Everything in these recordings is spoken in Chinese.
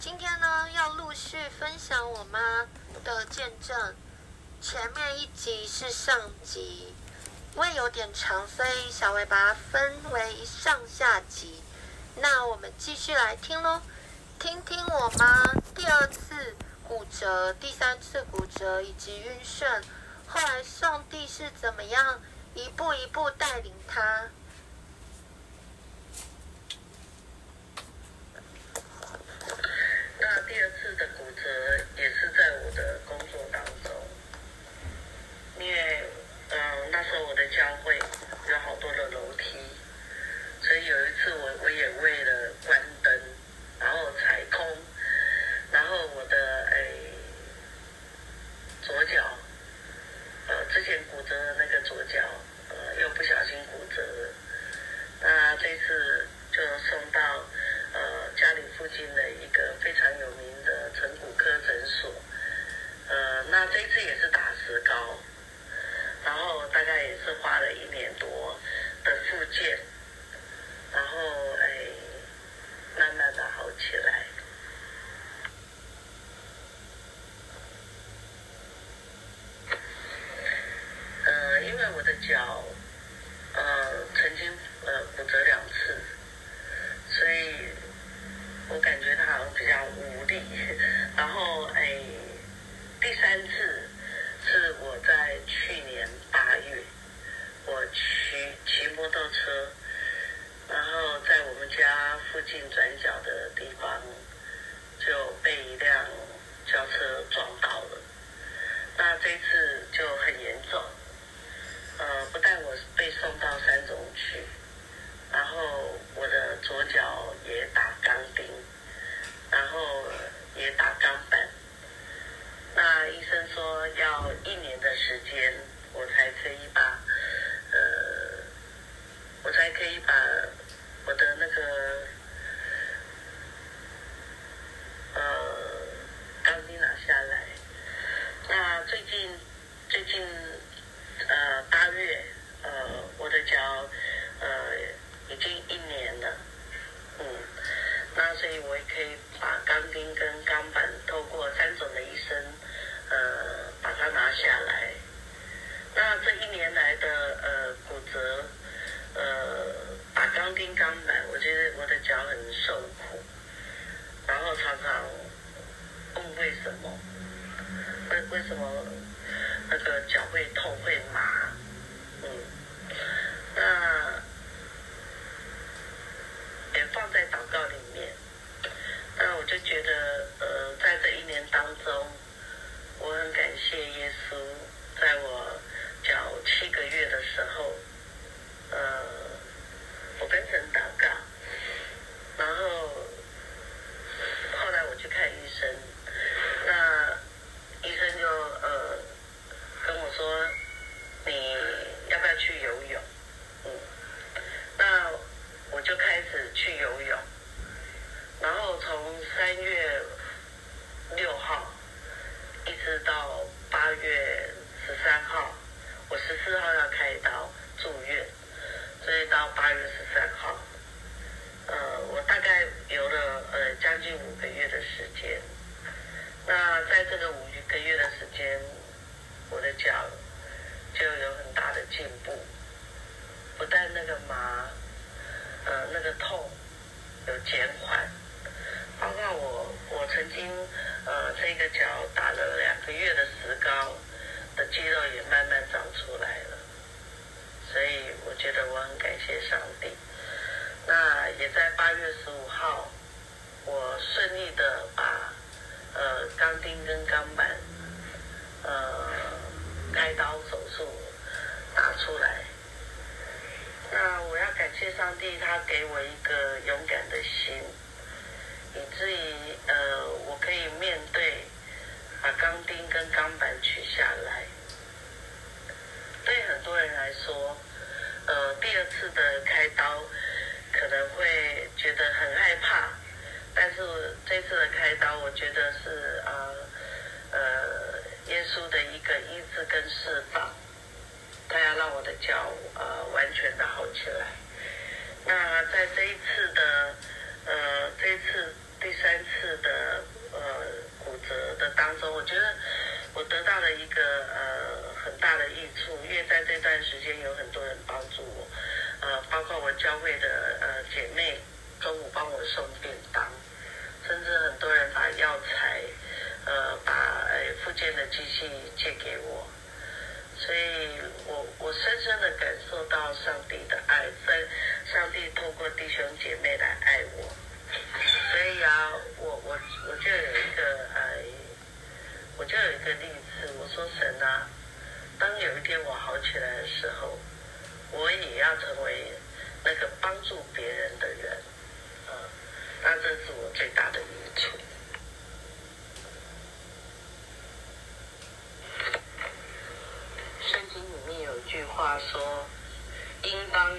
今天呢，要陆续分享我妈的见证。前面一集是上集，因为有点长，所以小薇把它分为上下集。那我们继续来听喽，听听我妈第二次骨折、第三次骨折以及晕眩，后来上帝是怎么样一步一步带领她。那第二次的骨折也是在我的工作当中，因为嗯、呃，那时候我的教会有好多的楼梯，所以有一次我我也为了关灯，然后踩空，然后我的哎左脚呃之前骨折的那个左脚呃又不小心骨折了，那这次就送到。呃，家里附近的一个非常有名的成骨科诊所，呃，那这一次也是打石膏，然后大概也是花了一年多的复健，然后哎，慢慢的好起来。呃，因为我的脚，呃，曾经呃骨折两次。所以，我感觉他好像比较无力。然后，哎，第三次是我在去年八月，我骑骑摩托车，然后在我们家附近转角的地方就被一辆轿车撞到了。那这次就很严重，呃，不但我被送到三总去。然后我的左脚也打钢钉，然后也打钢板。那医生说要一年的时间，我才可以把，呃，我才可以把我的那个，呃，钢钉拿下来。那最近，最近，呃，八月，呃，我的脚，呃。已经一年了，嗯，那所以我也可以把钢钉跟钢板透过三种的医生，呃，把它拿下来。那这一年来的呃骨折，呃，把钢钉钢板，我觉得我的脚很受苦，然后常常问为什么，为为什么那个脚会痛会麻，嗯，那。也放在祷告里面，那我就觉得，呃，在这一年当中，我很感谢耶稣，在我脚七个月的时候，呃，我跟神祷告，然后后来我去看医生，那医生就呃跟我说，你要不要去游泳？嗯，那。我就开始去游泳，然后从三月六号一直到八月十三号，我十四号要开刀住院，所以到八月十三号，呃，我大概游了呃将近五个月的时间。那在这个五一个月的时间，我的脚就有很大的进步，不但那个麻。呃，那个痛有减缓，包括我，我曾经呃，这个脚打了两个月的石膏的肌肉也慢慢长出来了，所以我觉得我很感谢上帝。那也在八月十五号，我顺利的把呃钢钉跟钢板呃开刀手术打出来。那我要感谢上帝，他给我一个勇敢的心，以至于呃，我可以面对把钢钉跟钢板取下来。对很多人来说，呃，第二次的开刀可能会觉得很害怕，但是这次的开刀，我觉得是呃，呃，耶稣的一个医治跟释放。他要让我的脚呃完全的好起来。那在这一次的呃这一次第三次的呃骨折的当中，我觉得我得到了一个呃很大的益处，因为在这段时间有很多人帮助我，呃，包括我教会的呃姐妹中午帮我送便当，甚至很多人把药材呃把呃复健的机器借给我。所以我我深深的感受到上帝的爱，在上帝透过弟兄姐妹来爱我。所以啊，我我我就有一个呃，我就有一个例子，我说神啊，当有一天我好起来的时候，我也要成为那个帮助别人的人，啊，那这是我最大的益处。句话说，应当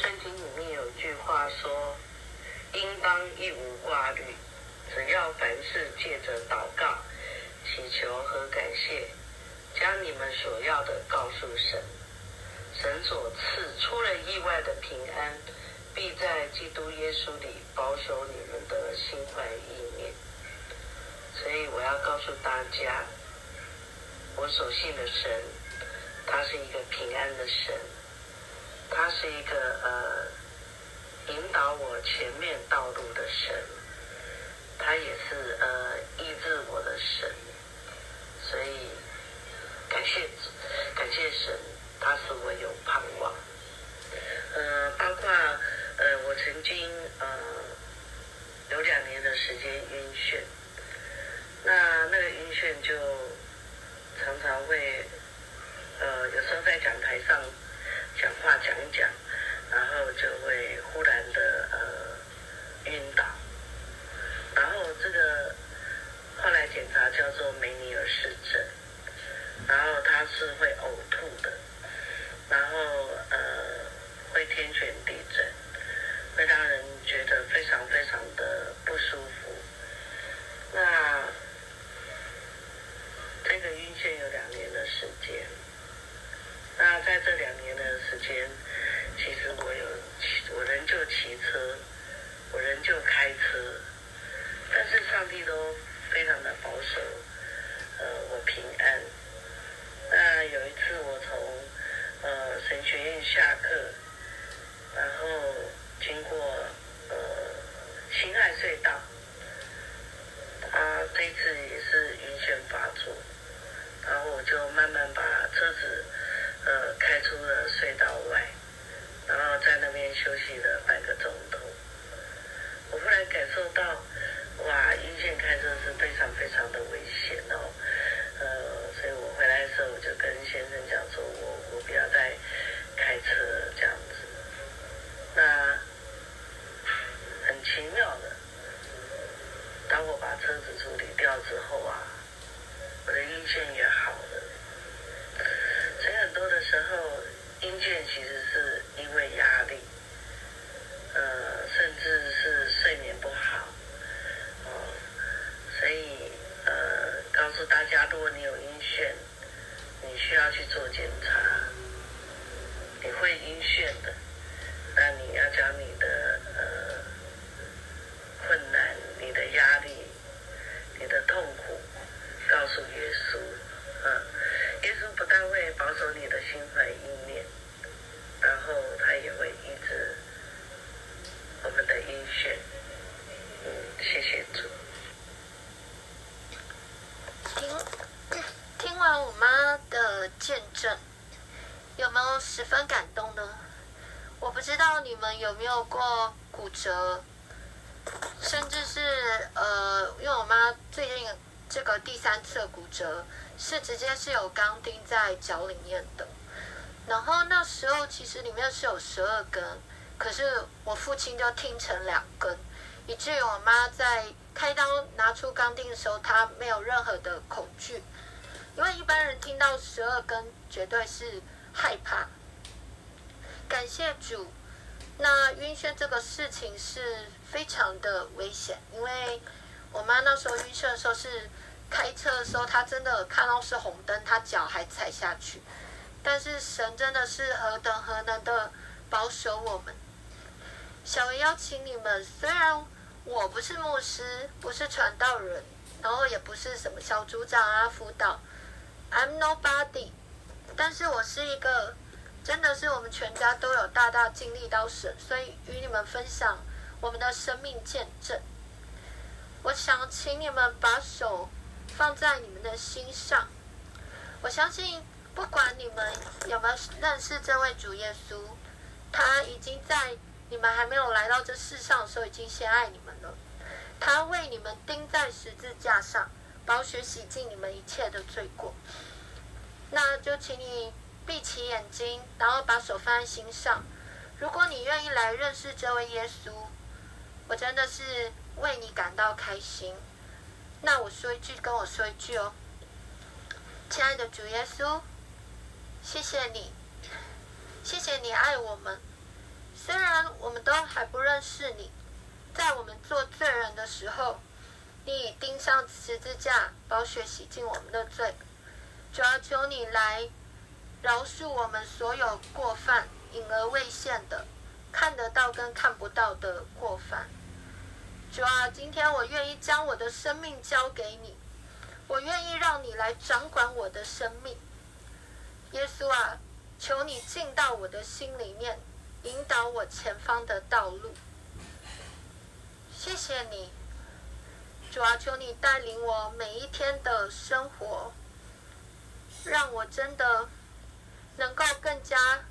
圣经里面有句话说，应当一无挂虑，只要凡事借着祷告、祈求和感谢，将你们所要的告诉神，神所赐出了意外的平安，必在基督耶稣里保守你们的心怀意念。所以我要告诉大家，我所信的神，他是一个平安的神，他是一个呃引导我前面道路的神，他也是呃医治我的神。所以感谢感谢神，他使我有盼望。呃，包括呃我曾经呃有两年的时间晕眩。那那个晕眩就常常会，呃，有时候在讲台上讲话讲一讲，有没有过骨折，甚至是呃，因为我妈最近。这个第三次骨折是直接是有钢钉在脚里面的，然后那时候其实里面是有十二根，可是我父亲就听成两根，以至于我妈在开刀拿出钢钉的时候，她没有任何的恐惧，因为一般人听到十二根绝对是害怕。感谢主，那晕眩这个事情是非常的危险，因为。我妈那时候晕眩的时候是开车的时候，她真的看到是红灯，她脚还踩下去。但是神真的是何等何能的保守我们，小薇邀请你们，虽然我不是牧师，不是传道人，然后也不是什么小组长啊、辅导，I'm nobody，但是我是一个，真的是我们全家都有大大经历到神，所以与你们分享我们的生命见证。我想请你们把手放在你们的心上，我相信不管你们有没有认识这位主耶稣，他已经在。你们还没有来到这世上的时候，已经先爱你们了。他为你们钉在十字架上，宝血洗净你们一切的罪过。那就请你闭起眼睛，然后把手放在心上。如果你愿意来认识这位耶稣，我真的是为你感到开心。那我说一句，跟我说一句哦，亲爱的主耶稣，谢谢你，谢谢你爱我们。虽然我们都还不认识你，在我们做罪人的时候，你已钉上十字架，宝血洗净我们的罪。主要求你来饶恕我们所有过犯，隐而未现的，看得到跟看不到的过犯。主啊，今天我愿意将我的生命交给你，我愿意让你来掌管我的生命。耶稣啊，求你进到我的心里面。引导我前方的道路，谢谢你，主啊，求你带领我每一天的生活，让我真的能够更加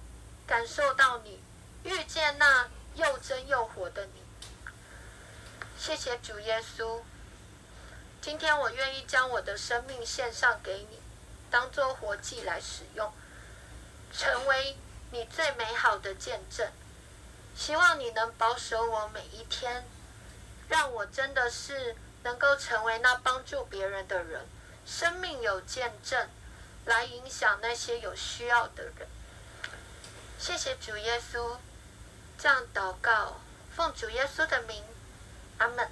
感受到你，遇见那又真又活的你。谢谢主耶稣，今天我愿意将我的生命献上给你，当做活祭来使用，成为。你最美好的见证，希望你能保守我每一天，让我真的是能够成为那帮助别人的人，生命有见证，来影响那些有需要的人。谢谢主耶稣，这样祷告，奉主耶稣的名，阿门。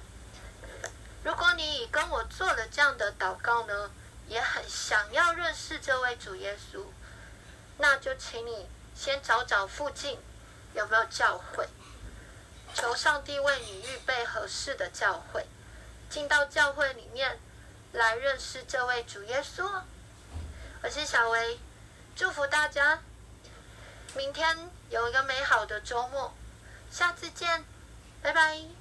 如果你已跟我做了这样的祷告呢，也很想要认识这位主耶稣，那就请你。先找找附近有没有教会，求上帝为你预备合适的教会，进到教会里面来认识这位主耶稣。我是小薇，祝福大家，明天有一个美好的周末，下次见，拜拜。